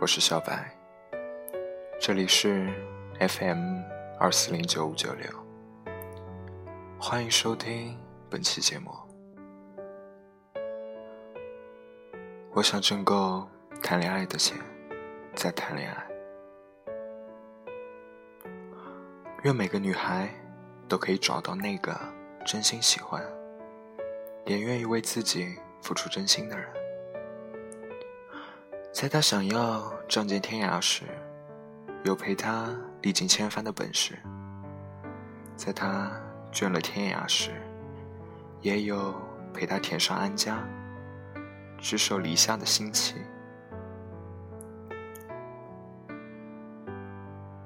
我是小白，这里是 FM 二四零九五九六，欢迎收听本期节目。我想挣够谈恋爱的钱，再谈恋爱。愿每个女孩都可以找到那个真心喜欢，也愿意为自己付出真心的人。在他想要仗剑天涯时，有陪他历经千帆的本事；在他倦了天涯时，也有陪他填上安家。执手篱下的心情。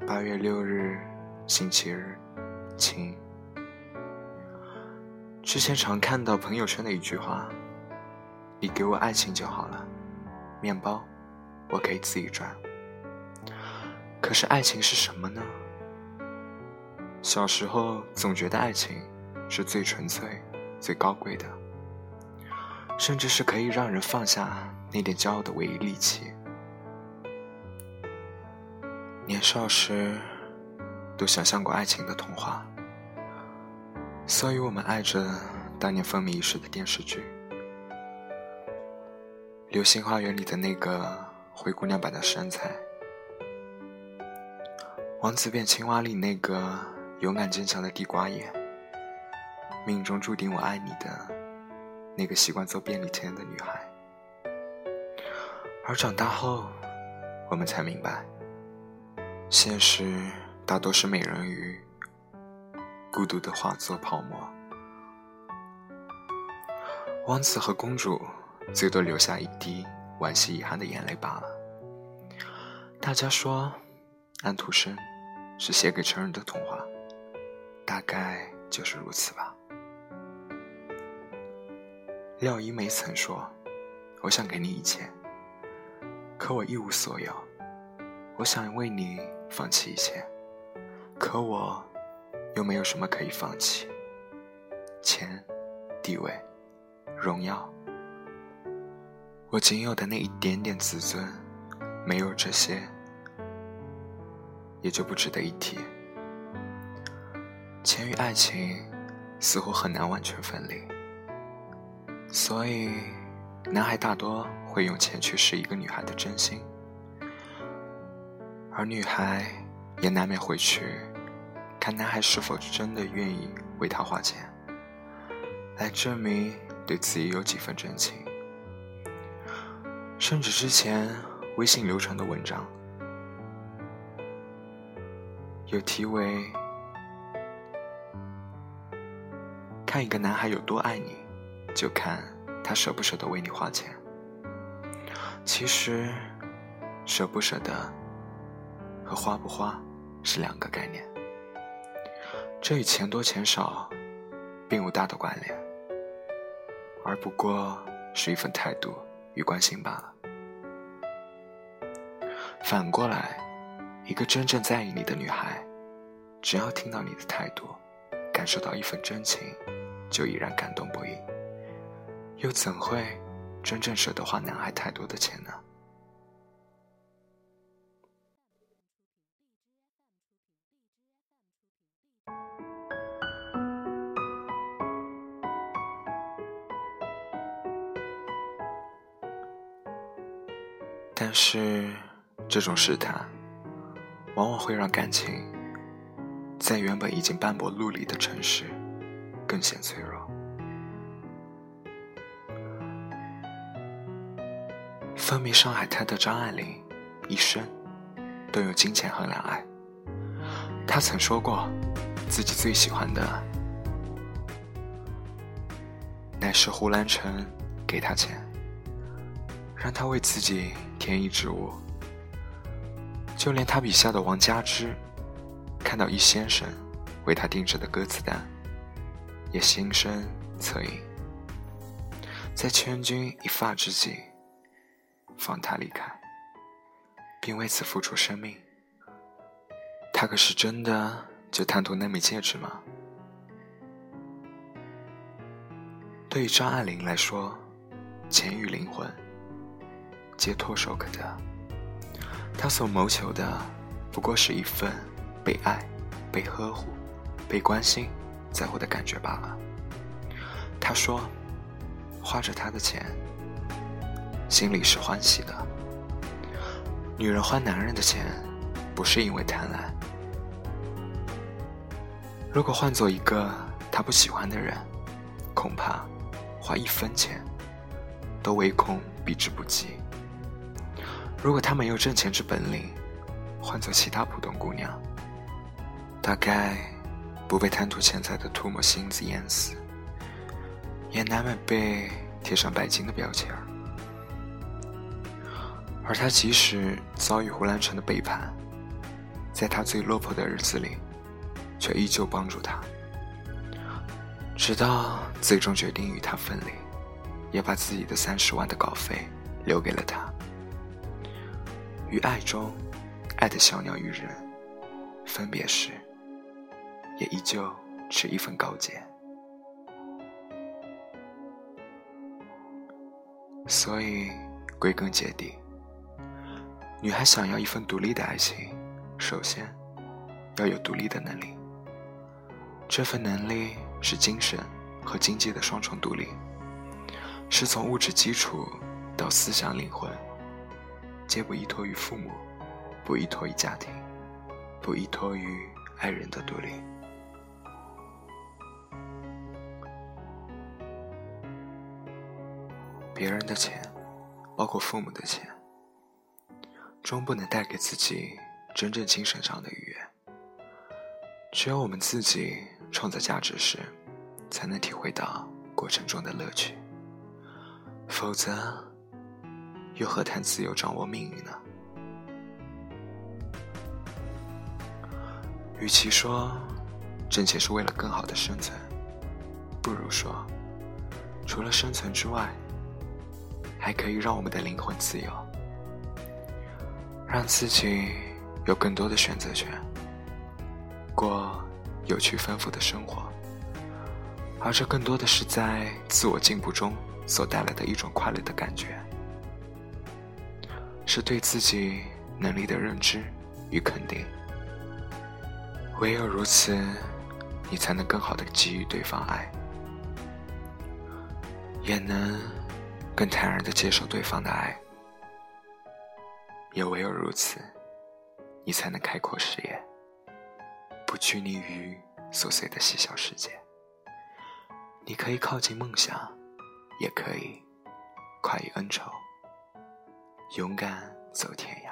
八月六日，星期日，晴。之前常看到朋友圈的一句话：“你给我爱情就好了，面包我可以自己赚。”可是爱情是什么呢？小时候总觉得爱情是最纯粹、最高贵的。甚至是可以让人放下那点骄傲的唯一利器。年少时，都想象过爱情的童话，所以我们爱着当年风靡一时的电视剧《流星花园》里的那个灰姑娘般的身材，《王子变青蛙》里那个勇敢坚强的地瓜叶，命中注定我爱你的。那个习惯做便利贴的女孩，而长大后，我们才明白，现实大多是美人鱼，孤独的化作泡沫，王子和公主最多留下一滴惋惜遗憾的眼泪罢了。大家说，安徒生是写给成人的童话，大概就是如此吧。廖一梅曾说：“我想给你一切，可我一无所有；我想为你放弃一切，可我又没有什么可以放弃。钱、地位、荣耀，我仅有的那一点点自尊，没有这些，也就不值得一提。钱与爱情，似乎很难完全分离。”所以，男孩大多会用钱去试一个女孩的真心，而女孩也难免会去看男孩是否真的愿意为她花钱，来证明对自己有几分真情。甚至之前微信流传的文章，有题为“看一个男孩有多爱你”。就看他舍不舍得为你花钱。其实，舍不舍得和花不花是两个概念，这与钱多钱少并无大的关联，而不过是一份态度与关心罢了。反过来，一个真正在意你的女孩，只要听到你的态度，感受到一份真情，就已然感动不已。又怎会真正舍得花男孩太多的钱呢？但是，这种试探，往往会让感情在原本已经斑驳陆离的城市，更显脆弱。风靡上海滩的张爱玲，一生都用金钱衡量爱。她曾说过，自己最喜欢的，乃是胡兰成给她钱，让她为自己添衣织物。就连他笔下的王佳芝，看到易先生为他定制的歌词单，也心生恻隐，在千钧一发之际。放他离开，并为此付出生命，他可是真的就贪图那枚戒指吗？对于张爱玲来说，钱与灵魂皆唾手可得。他所谋求的，不过是一份被爱、被呵护、被关心、在乎的感觉罢了。他说：“花着他的钱，心里是欢喜的。女人花男人的钱，不是因为贪婪。如果换做一个他不喜欢的人，恐怕花一分钱，都唯恐避之不及。”如果他没有挣钱之本领，换做其他普通姑娘，大概不被贪图钱财的唾沫星子淹死，也难免被贴上拜金的标签。而他即使遭遇胡兰成的背叛，在他最落魄的日子里，却依旧帮助他，直到最终决定与他分离，也把自己的三十万的稿费留给了他。于爱中，爱的小鸟与人分别时，也依旧持一份高洁。所以，归根结底，女孩想要一份独立的爱情，首先要有独立的能力。这份能力是精神和经济的双重独立，是从物质基础到思想灵魂。皆不依托于父母，不依托于家庭，不依托于爱人的独立。别人的钱，包括父母的钱，终不能带给自己真正精神上的愉悦。只有我们自己创造价值时，才能体会到过程中的乐趣。否则，又何谈自由掌握命运呢？与其说挣钱是为了更好的生存，不如说，除了生存之外，还可以让我们的灵魂自由，让自己有更多的选择权，过有趣丰富的生活。而这更多的是在自我进步中所带来的一种快乐的感觉。是对自己能力的认知与肯定。唯有如此，你才能更好的给予对方爱，也能更坦然的接受对方的爱。也唯有如此，你才能开阔视野，不拘泥于琐碎的细小世界。你可以靠近梦想，也可以快意恩仇。勇敢走天涯。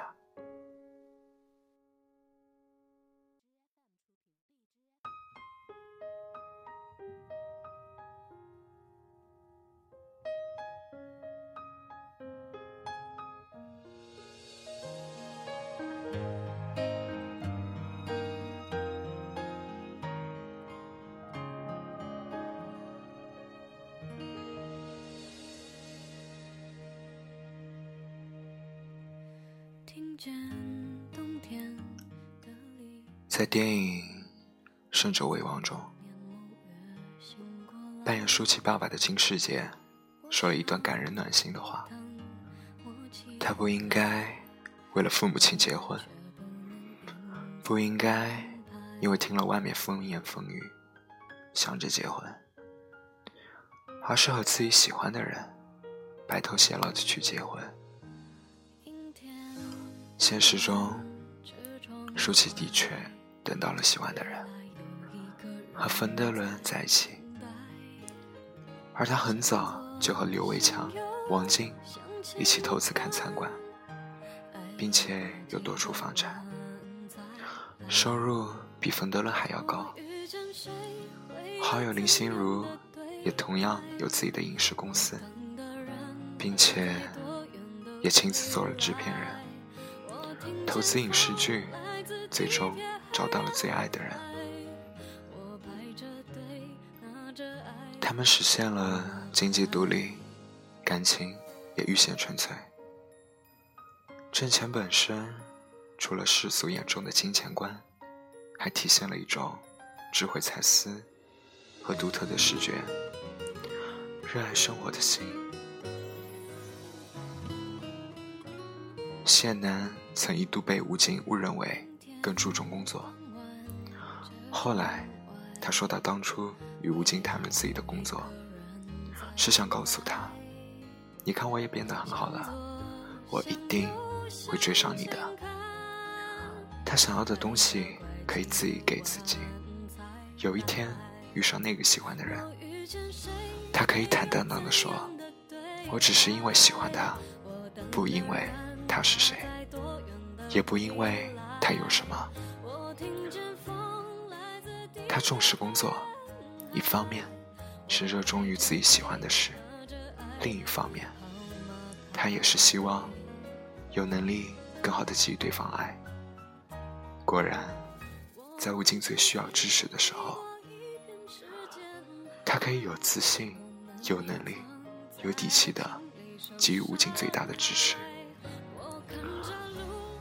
在电影《胜者为王》中，扮演舒淇爸爸的金世杰说了一段感人暖心的话：“他不应该为了父母亲结婚，不应该因为听了外面风言风语想着结婚，而是和自己喜欢的人白头偕老的去结婚。”现实中，舒淇的确等到了喜欢的人，和冯德伦在一起，而他很早就和刘伟强、王晶一起投资看餐馆，并且有多处房产，收入比冯德伦还要高。好友林心如也同样有自己的影视公司，并且也亲自做了制片人。投资影视剧，最终找到了最爱的人。他们实现了经济独立，感情也愈显纯粹。挣钱本身，除了世俗眼中的金钱观，还体现了一种智慧才思和独特的视觉，热爱生活的心。谢楠曾一度被吴京误认为更注重工作。后来，他说到当初与吴京谈论自己的工作，是想告诉他：“你看，我也变得很好了，我一定会追上你的。”他想要的东西可以自己给自己。有一天遇上那个喜欢的人，他可以坦荡荡地说：“我只是因为喜欢他，不因为他是谁，也不因为他有什么。”他重视工作，一方面是热衷于自己喜欢的事，另一方面，他也是希望有能力更好的给予对方爱。果然，在吴京最需要支持的时候，他可以有自信、有能力、有底气的给予吴京最大的支持，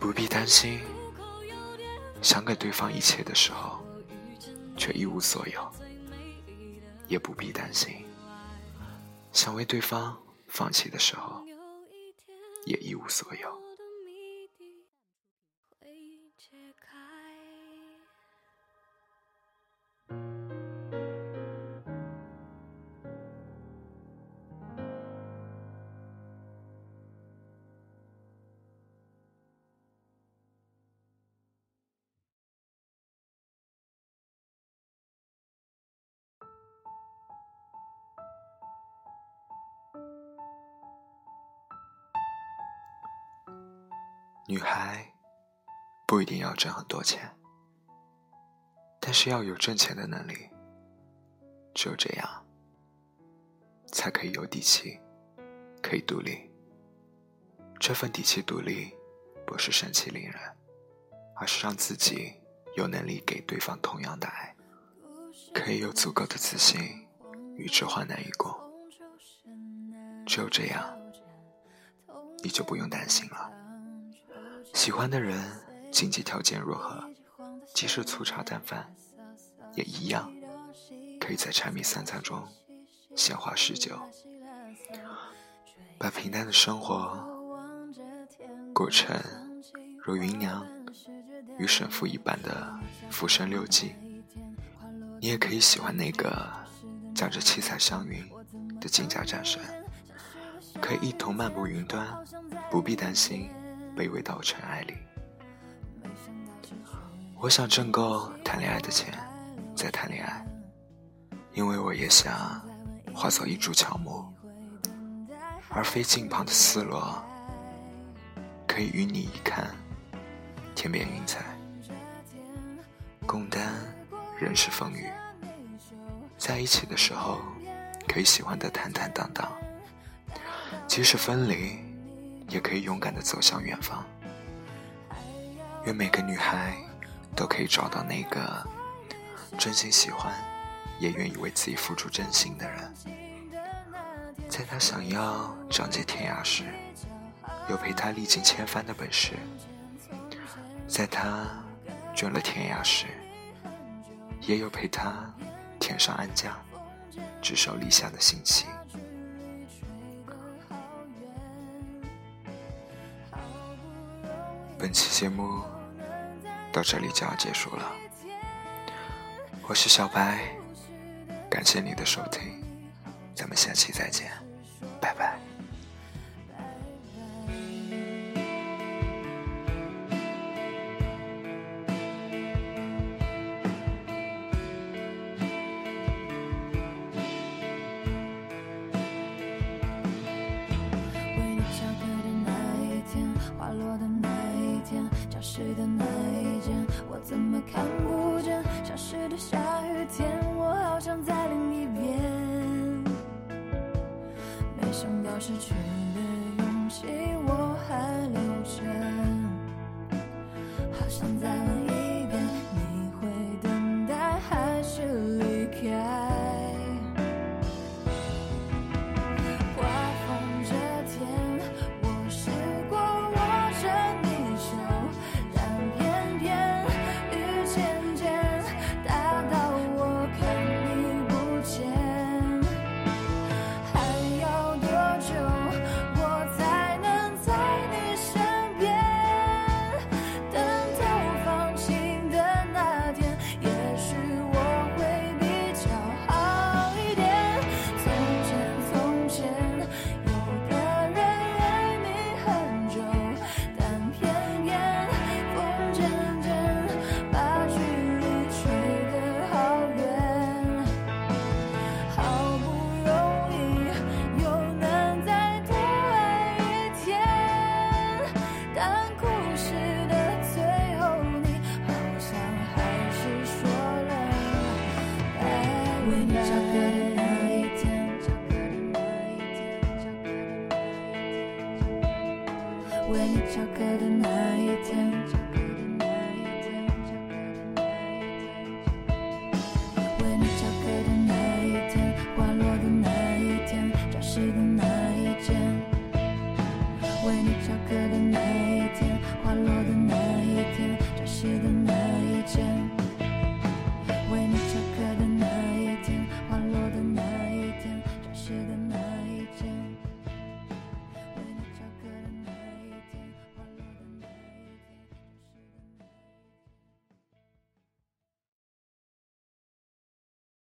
不必担心想给对方一切的时候。却一无所有，也不必担心；想为对方放弃的时候，也一无所有。女孩不一定要挣很多钱，但是要有挣钱的能力。只有这样，才可以有底气，可以独立。这份底气、独立，不是盛气凌人，而是让自己有能力给对方同样的爱，可以有足够的自信与之患难与共。只有这样，你就不用担心了。喜欢的人，经济条件如何，即使粗茶淡饭，也一样可以在柴米三餐中鲜花诗酒，把平淡的生活过成如芸娘与神父一般的浮生六记。你也可以喜欢那个驾着七彩祥云的金甲战神，可以一同漫步云端，不必担心。卑微到尘埃里。我想挣够谈恋爱的钱，再谈恋爱，因为我也想化作一株乔木，而非近旁的丝萝，可以与你一看天边云彩，共担人世风雨。在一起的时候，可以喜欢的坦坦荡荡，即使分离。也可以勇敢地走向远方。愿每个女孩都可以找到那个真心喜欢，也愿意为自己付出真心的人。在她想要仗剑天涯时，有陪她历尽千帆的本事；在她倦了天涯时，也有陪她天上安家、执手立下的心情。本期节目到这里就要结束了，我是小白，感谢你的收听，咱们下期再见，拜拜。come